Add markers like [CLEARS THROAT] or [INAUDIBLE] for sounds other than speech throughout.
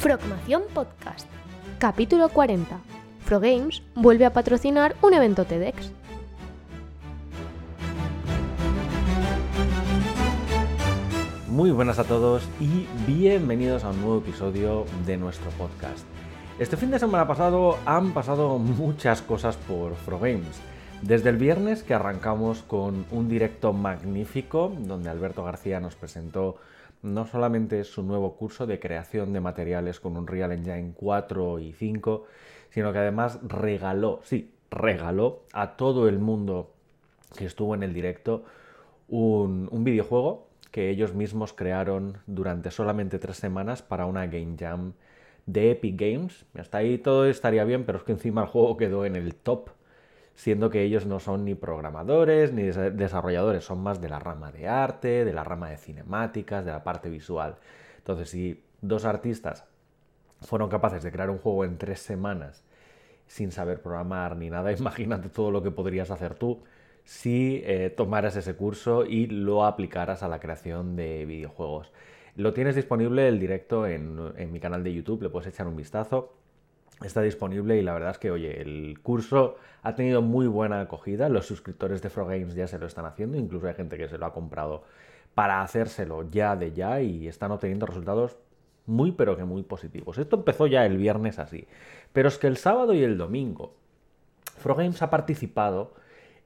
Frogmación Podcast, capítulo 40. Frogames vuelve a patrocinar un evento TEDx. Muy buenas a todos y bienvenidos a un nuevo episodio de nuestro podcast. Este fin de semana pasado han pasado muchas cosas por Frogames. Desde el viernes que arrancamos con un directo magnífico donde Alberto García nos presentó no solamente su nuevo curso de creación de materiales con un Real Engine 4 y 5, sino que además regaló, sí, regaló a todo el mundo que estuvo en el directo un, videojuego que ellos mismos crearon durante solamente tres semanas para una Game Jam de Epic Games. Hasta ahí todo estaría bien, pero es que encima el juego quedó en el top siendo que ellos no son ni programadores ni desarrolladores, son más de la rama de arte, de la rama de cinemáticas, de la parte visual. Entonces, si dos artistas fueron capaces de crear un juego en tres semanas sin saber programar ni nada, [LAUGHS] imagínate todo lo que podrías hacer tú si eh, tomaras ese curso y lo aplicaras a la creación de videojuegos. Lo tienes disponible el directo en, en mi canal de YouTube, le puedes echar un vistazo está disponible y la verdad es que, oye, el curso ha tenido muy buena acogida, los suscriptores de Games ya se lo están haciendo, incluso hay gente que se lo ha comprado para hacérselo ya de ya y están obteniendo resultados muy pero que muy positivos. Esto empezó ya el viernes así, pero es que el sábado y el domingo Games ha participado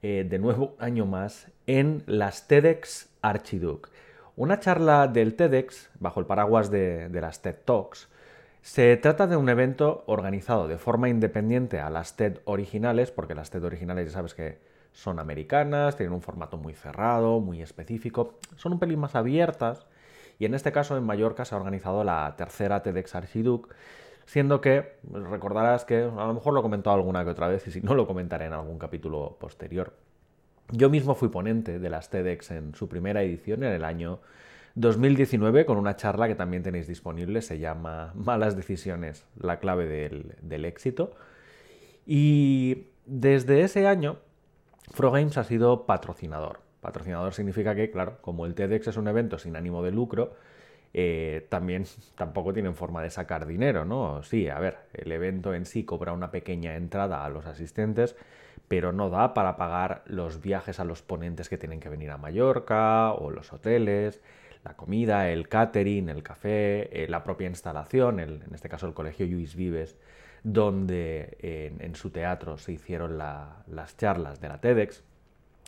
eh, de nuevo [LAUGHS] año más en las TEDx Archiduke, una charla del TEDx bajo el paraguas de las TED Talks, se trata de un evento organizado de forma independiente a las TED originales, porque las TED originales ya sabes que son americanas, tienen un formato muy cerrado, muy específico, son un pelín más abiertas, y en este caso en Mallorca se ha organizado la tercera TEDx Archiduc, siendo que recordarás que a lo mejor lo he comentado alguna que otra vez, y si no lo comentaré en algún capítulo posterior. Yo mismo fui ponente de las TEDx en su primera edición en el año 2019 con una charla que también tenéis disponible, se llama Malas decisiones, la clave del, éxito. Y desde ese año, Frogames ha sido patrocinador. Patrocinador significa que, claro, como el TEDx es un evento sin ánimo de lucro, eh, también [LAUGHS] tampoco tienen forma de sacar dinero, ¿no? Sí, a ver, el evento en sí cobra una pequeña entrada a los asistentes, pero no da para pagar los viajes a los ponentes que tienen que venir a Mallorca o los hoteles, la comida, el catering, el café, eh, la propia instalación, en este caso el Colegio Lluís Vives, donde en, su teatro se hicieron las charlas de la TEDx.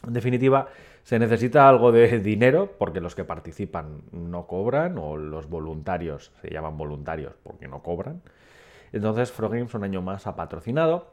En definitiva, se necesita algo de [LAUGHS] dinero porque los que participan no cobran o los voluntarios se llaman voluntarios porque no cobran. Entonces, Frogames un año más ha patrocinado,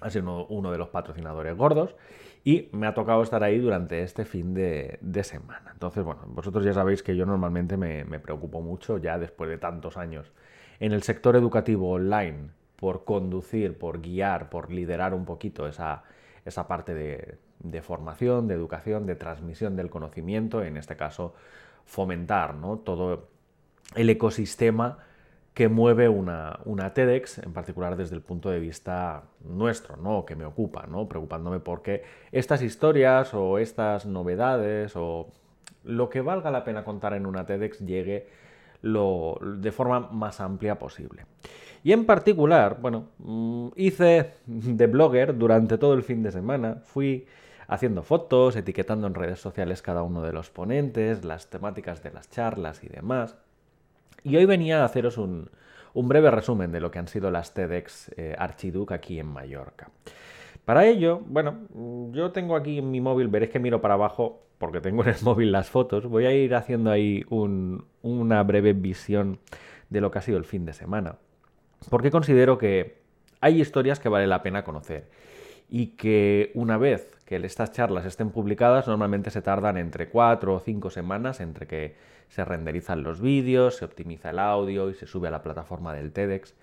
ha sido uno de los patrocinadores gordos y me ha tocado estar ahí durante este fin de, semana. Entonces, bueno, vosotros ya sabéis que yo normalmente me, preocupo mucho, ya después de tantos años, en el sector educativo online, por conducir, por guiar, por liderar un poquito esa, esa parte de, de, formación, de educación, de transmisión del conocimiento, en este caso, fomentar ¿no? todo el ecosistema que mueve una, una, TEDx, en particular desde el punto de vista nuestro, ¿no? que me ocupa, ¿no? preocupándome porque estas historias o estas novedades o lo que valga la pena contar en una TEDx llegue lo, de forma más amplia posible. Y en particular, bueno, mm, hice de blogger durante todo el fin de semana, fui haciendo fotos, etiquetando en redes sociales cada uno de los ponentes, las temáticas de las charlas y demás. Y hoy venía a haceros un, breve resumen de lo que han sido las TEDx eh, Archiduc aquí en Mallorca. Para ello, bueno, yo tengo aquí en mi móvil, veréis que miro para abajo porque tengo en el [LAUGHS] móvil las fotos, voy a ir haciendo ahí una breve visión de lo que ha sido el fin de semana. Porque considero que hay historias que vale la pena conocer y que una vez que estas charlas estén publicadas normalmente se tardan entre 4 o 5 semanas entre que se renderizan los vídeos, se optimiza el audio y se sube a la plataforma del TEDx.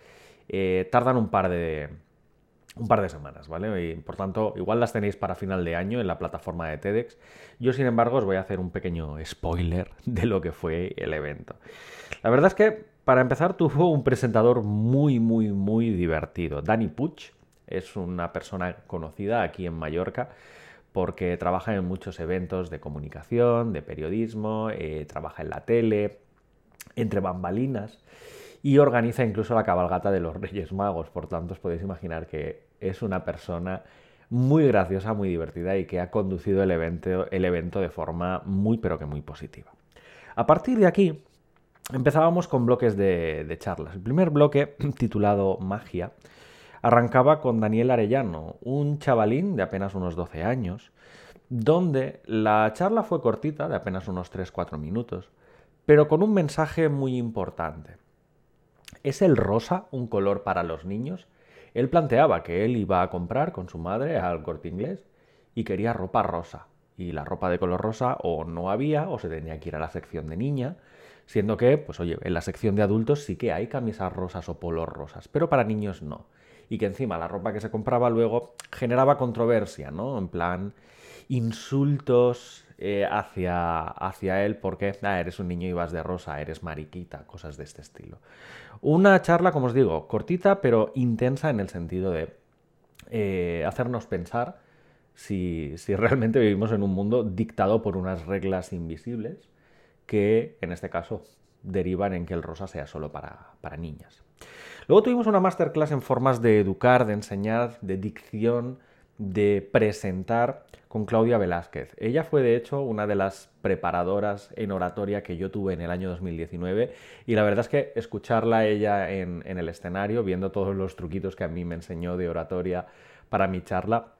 Eh, tardan un par de, un par de semanas, ¿vale? Y por tanto, igual las tenéis para final de año en la plataforma de TEDx. Yo, sin embargo, os voy a hacer un pequeño spoiler [LAUGHS] de lo que fue el evento. La verdad es que, para empezar, tuvo un presentador muy, muy, muy divertido. Dani Puch es una persona conocida aquí en Mallorca porque trabaja en muchos eventos de comunicación, de periodismo, eh, trabaja en la tele, entre bambalinas. y organiza incluso la cabalgata de los [LAUGHS] Reyes Magos. Por tanto, os podéis imaginar que es una persona muy graciosa, muy divertida y que ha conducido el evento, el evento de forma muy pero que muy positiva. A partir de aquí, empezábamos con bloques de, de charlas. El primer bloque, [CLEARS THROAT] titulado Magia, arrancaba con Daniel Arellano, un chavalín de apenas unos 12 años, donde la charla fue cortita, de apenas unos 3-4 minutos, pero con un mensaje muy importante. ¿Es el rosa un color para los niños? Él planteaba que él iba a comprar con su madre al corte inglés y quería ropa rosa. Y la ropa de color rosa o no había o se tenía que ir a la sección de niña, siendo que, pues oye, en la sección de adultos sí que hay camisas rosas o polos rosas, pero para niños no. Y que encima la ropa que se compraba luego generaba controversia, ¿no? En plan, insultos eh, hacia, hacia él porque ah, eres un niño y vas de rosa, eres mariquita, cosas de este estilo. Una charla, como os digo, cortita pero intensa en el sentido de eh, hacernos pensar si, si, realmente vivimos en un mundo dictado por unas reglas invisibles que en este caso derivan en que el rosa sea solo para, para niñas. Luego tuvimos una masterclass en formas de educar, de enseñar, de dicción, de presentar con Claudia Velázquez. Ella fue de hecho una de las preparadoras en oratoria que yo tuve en el año 2019 y la verdad es que escucharla ella en, el escenario, viendo todos los truquitos que a mí me enseñó de oratoria para mi charla,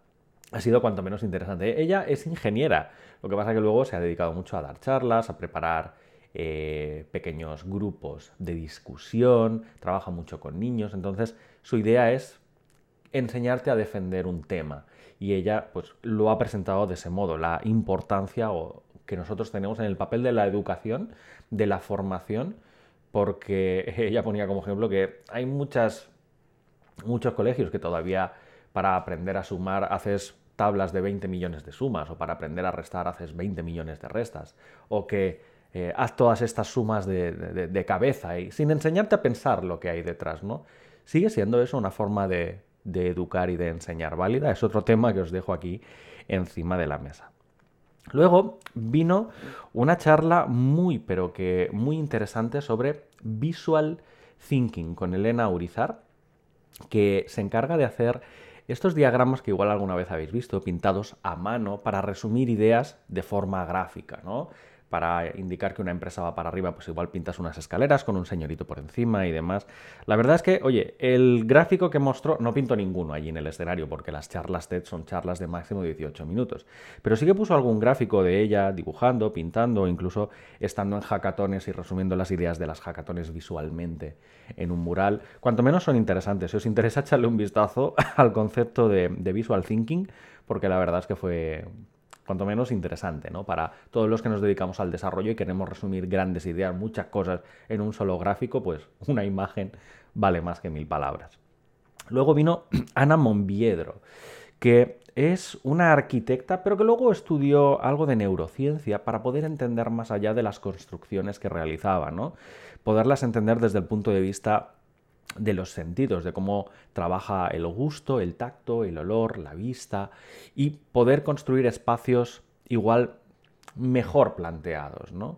ha sido cuanto menos interesante. Ella es ingeniera, lo que pasa que luego se ha dedicado mucho a dar charlas, a preparar eh, pequeños grupos de discusión, trabaja mucho con niños, entonces su idea es enseñarte a defender un tema. Y ella pues lo ha presentado de ese modo, la importancia que nosotros tenemos en el papel de la educación, de la formación, porque [LAUGHS] ella ponía como ejemplo que hay muchas, muchos colegios que todavía para aprender a sumar haces tablas de 20 millones de sumas, o para aprender a restar haces 20 millones de restas, o que eh, haz todas estas sumas de, cabeza y sin enseñarte a pensar lo que hay detrás, ¿no? Sigue siendo eso una forma de, de educar y de enseñar válida. Es otro tema que os dejo aquí encima de la mesa. Luego vino una charla muy, pero que muy interesante sobre visual thinking con Elena Urizar, que se encarga de hacer estos diagramas que igual alguna vez habéis visto, pintados a mano para resumir ideas de forma gráfica, ¿no? Para indicar que una empresa va para arriba, pues igual pintas unas escaleras con un señorito por encima y demás. La verdad es que, oye, el gráfico que mostró, no pinto ninguno allí en el escenario, porque las charlas TED son charlas de máximo 18 minutos, pero sí que puso algún gráfico de ella dibujando, pintando, incluso estando en hackatones y resumiendo las ideas de las hackatones visualmente en un mural. Cuanto menos son interesantes. Si os interesa, echarle un vistazo [LAUGHS] al concepto de, de visual thinking, porque la verdad es que fue cuanto menos interesante, ¿no? Para todos los que nos dedicamos al desarrollo y queremos resumir grandes ideas, muchas cosas en un solo gráfico, pues [LAUGHS] una imagen vale más que mil palabras. Luego vino [CLEARS THROAT] Ana Monviedro, que es una arquitecta, pero que luego estudió algo de neurociencia para poder entender más allá de las construcciones que realizaba, ¿no? Poderlas entender desde el punto de vista de los sentidos, de cómo trabaja el gusto, el tacto, el olor, la vista y poder construir espacios igual mejor planteados, ¿no?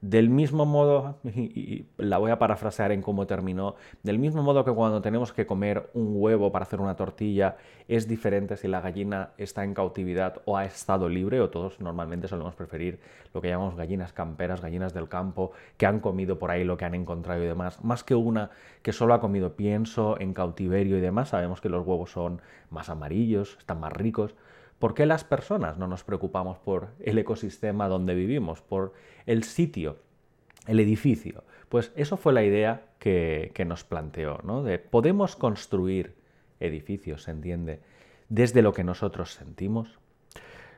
Del mismo modo, y la voy a parafrasear en cómo terminó, del mismo modo que cuando tenemos que comer un huevo para hacer una tortilla, es diferente si la gallina está en cautividad o ha estado libre, o todos normalmente solemos preferir lo que llamamos gallinas camperas, gallinas del campo, que han comido por ahí lo que han encontrado y demás, más que una que solo ha comido pienso en cautiverio y demás, sabemos que los huevos son más amarillos, están más ricos, ¿Por qué las personas no nos preocupamos por el ecosistema donde vivimos, por el sitio, el edificio? Pues eso fue la idea que, nos planteó, ¿no? De podemos construir edificios, se entiende, desde lo que nosotros sentimos.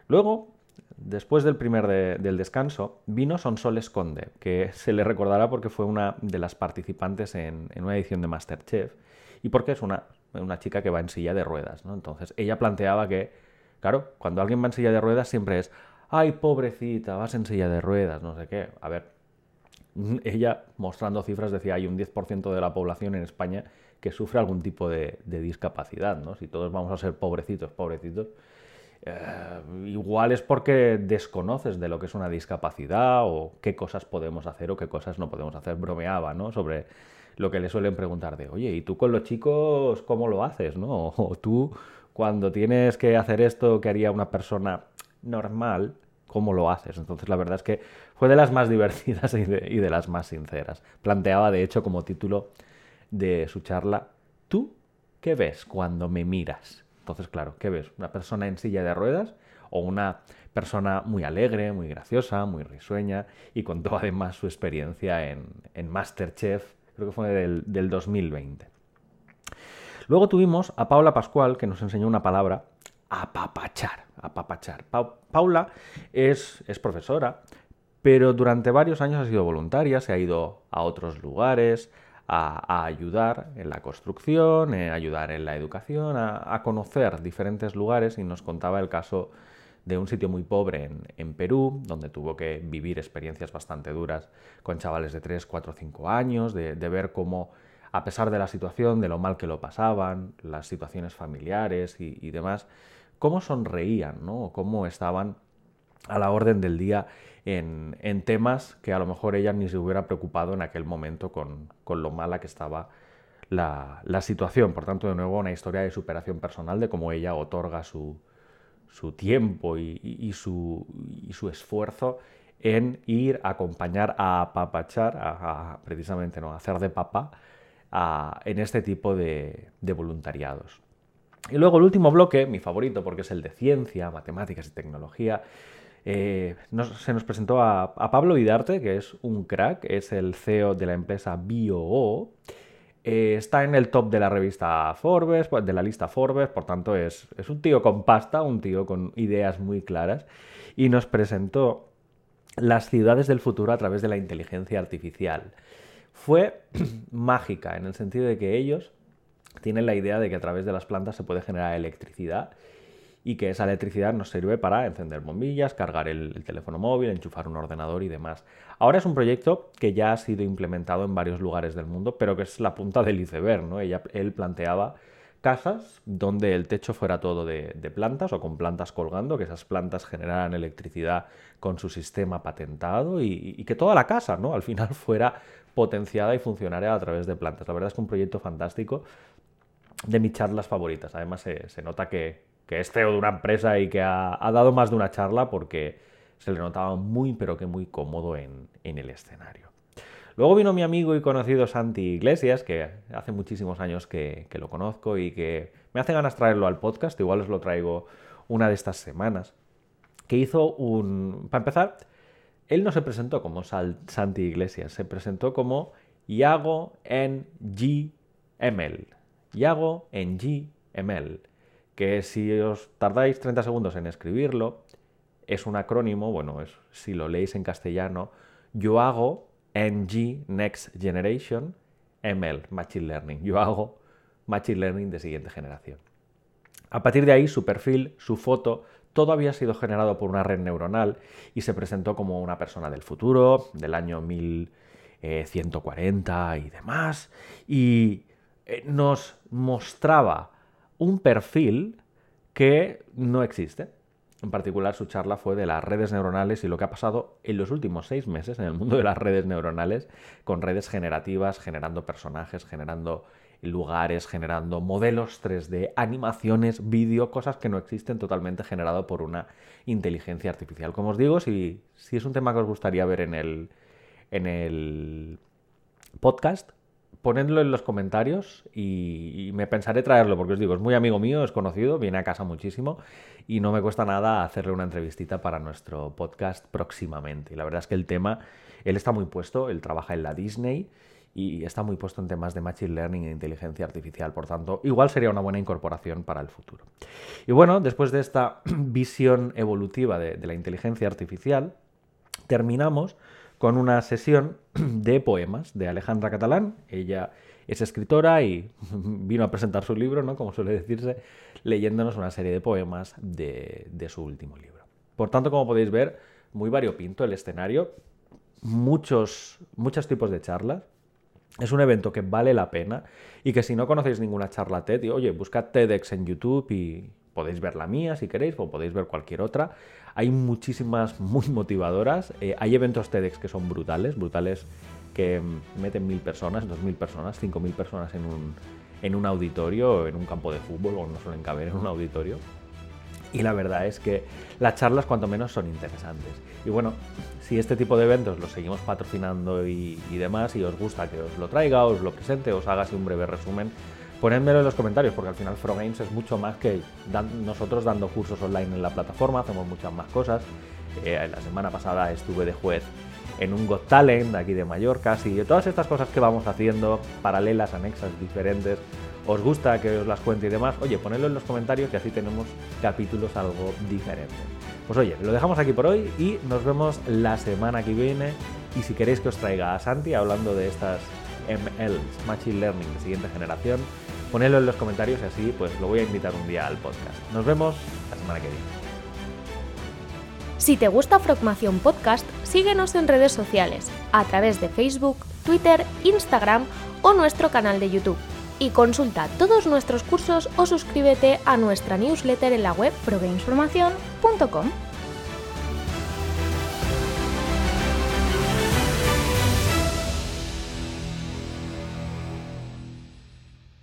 Luego, después del primer del descanso, vino Sonsoles Conde, que se le recordará porque fue una de las participantes en, una edición de Masterchef y porque es una, una chica que va en silla de ruedas, ¿no? Entonces, ella planteaba que Claro, cuando alguien va en silla de ruedas siempre es, ay, pobrecita, vas en silla de ruedas, no sé qué. A ver, [LAUGHS] ella mostrando cifras decía, hay un 10% de la población en España que sufre algún tipo de, discapacidad, ¿no? Si todos vamos a ser pobrecitos, pobrecitos, eh, igual es porque desconoces de lo que es una discapacidad o qué cosas podemos hacer o qué cosas no podemos hacer. Bromeaba, ¿no? Sobre lo que le suelen preguntar de, oye, ¿y tú con los chicos cómo lo haces, no? [LAUGHS] O tú cuando tienes que hacer esto que haría una persona normal, ¿cómo lo haces? Entonces la verdad es que fue de las más [LAUGHS] divertidas y de, las más sinceras. Planteaba, de hecho, como título de su charla, ¿tú qué ves cuando me miras? Entonces, claro, ¿qué ves? ¿Una persona en silla de ruedas o una persona muy alegre, muy graciosa, muy risueña y contó además su experiencia en, Masterchef, creo que fue del 2020. Luego tuvimos a Paula Pascual, que nos enseñó una palabra, apapachar, apapachar. Paula es, es profesora, pero durante varios años ha sido voluntaria, se ha ido a otros lugares, a, ayudar en la construcción, a ayudar en la educación, a, conocer diferentes lugares y nos contaba el caso de un sitio muy pobre en, Perú, donde tuvo que vivir experiencias bastante duras con chavales de 3, 4, 5 años, de, ver cómo, a pesar de la situación, de lo mal que lo pasaban, las situaciones familiares y, demás, cómo sonreían, ¿no? cómo estaban a la orden del día en, temas que a lo mejor ella ni se hubiera preocupado en aquel momento con, lo mala que estaba la, situación. Por tanto, de nuevo, una historia de superación personal, de cómo ella otorga su, tiempo y, su, su, esfuerzo en ir a acompañar a papachar, a, precisamente no, a hacer de papá, en este tipo de, voluntariados. Y luego el último bloque, mi favorito, porque es el de ciencia, matemáticas y tecnología, eh, se nos presentó a, Pablo Vidarte, que es un crack, es el CEO de la empresa BioO. Eh, está en el top de la revista Forbes, pues, de la lista Forbes, por tanto es, es un tío con pasta, un tío con ideas muy claras, y nos presentó las ciudades del futuro a través de la inteligencia artificial. Fue [CLEARS THROAT] mágica en el sentido de que ellos tienen la idea de que a través de las plantas se puede generar electricidad y que esa electricidad nos sirve para encender bombillas, cargar el, teléfono móvil, enchufar un ordenador y demás. Ahora es un proyecto que ya ha sido implementado en varios lugares del mundo, pero que es la punta del iceberg, ¿no? Él planteaba casas donde el techo fuera todo de, plantas o con plantas colgando, que esas plantas generaran electricidad con su sistema patentado y, que toda la casa, ¿no? Al final fuera potenciada y funcionara a través de plantas. La verdad es que un proyecto fantástico de mis charlas favoritas. Además se nota que, que es CEO de una empresa y que ha, dado más de una charla porque se le notaba muy, pero que muy cómodo en, el escenario. Luego vino mi amigo y conocido Santi Iglesias, que hace muchísimos años que, lo conozco y que me hace ganas traerlo al podcast, igual os lo traigo una de estas semanas, que hizo un... Para empezar, él no se presentó como Santi Iglesias, se presentó como Iago en GML. Iago en GML que si os tardáis 30 segundos en escribirlo, es un acrónimo, bueno, si lo leéis en castellano, yo hago NG Next Generation ML, Machine Learning. Yo hago Machine Learning de siguiente generación. A partir de ahí, su perfil, su foto, todo había sido generado por una red neuronal y se presentó como una persona del futuro, del año 1140 y demás, y eh, nos mostraba un perfil que no existe. En particular, su charla fue de las redes neuronales y lo que ha pasado en los últimos seis meses en el mundo de las redes neuronales, con redes generativas, generando personajes, generando lugares, generando modelos 3D, animaciones, vídeo, cosas que no existen totalmente generado por una inteligencia artificial. Como os digo, si, si es un tema que os gustaría ver en el, en el podcast, ponedlo en los comentarios y, me pensaré traerlo, porque os digo, es muy amigo mío, es conocido, viene a casa muchísimo y no me cuesta nada hacerle una entrevistita para nuestro podcast próximamente. Y la verdad es que el tema, él está muy puesto, él trabaja en la Disney y está muy puesto en temas de Machine Learning e inteligencia artificial, por tanto, igual sería una buena incorporación para el futuro. Y bueno, después de esta [CLEARS THROAT] visión evolutiva de la inteligencia artificial, terminamos con una sesión [CLEARS THROAT] de poemas de Alejandra Catalán. Ella es escritora y [LAUGHS] vino a presentar su libro, ¿no? como suele decirse, leyéndonos una serie de poemas de, su último libro. Por tanto, como podéis ver, muy variopinto el escenario, muchos, muchos tipos de charlas. Es un evento que vale la pena y que si no conocéis ninguna charla TED, oye, buscad TEDx en YouTube y podéis ver la mía si queréis o podéis ver cualquier otra. Hay muchísimas muy motivadoras. Eh, hay eventos TEDx que son brutales, brutales que meten mil personas, dos mil personas, cinco mil personas en un, en un auditorio, en un campo de fútbol, o no suelen caber en un auditorio. Y la verdad es que las charlas cuanto menos son interesantes. Y bueno, si este tipo de eventos los seguimos patrocinando y, demás, y os gusta que os lo traiga, os lo presente, os haga así un breve resumen, ponedmelo en los comentarios, porque al final Games es mucho más que nosotros dando cursos online en la plataforma, hacemos muchas más cosas. Eh, la semana pasada estuve de juez en un Got Talent aquí de Mallorca, así todas estas cosas que vamos haciendo, paralelas, anexas, diferentes, os gusta que os las cuente y demás, oye, ponedlo en los comentarios y así tenemos capítulos algo diferentes. Pues oye, lo dejamos aquí por hoy y nos vemos la semana que viene. Y si queréis que os traiga a Santi hablando de estas MLs, Machine Learning de siguiente generación, ponedlo en los comentarios y así pues lo voy a invitar un día al podcast. Nos vemos la semana que viene. Si te gusta Frogmación Podcast, síguenos en redes sociales, a través de Facebook, Twitter, Instagram o nuestro canal de YouTube y consulta todos nuestros cursos o suscríbete a nuestra newsletter en la web progamesformacion.com.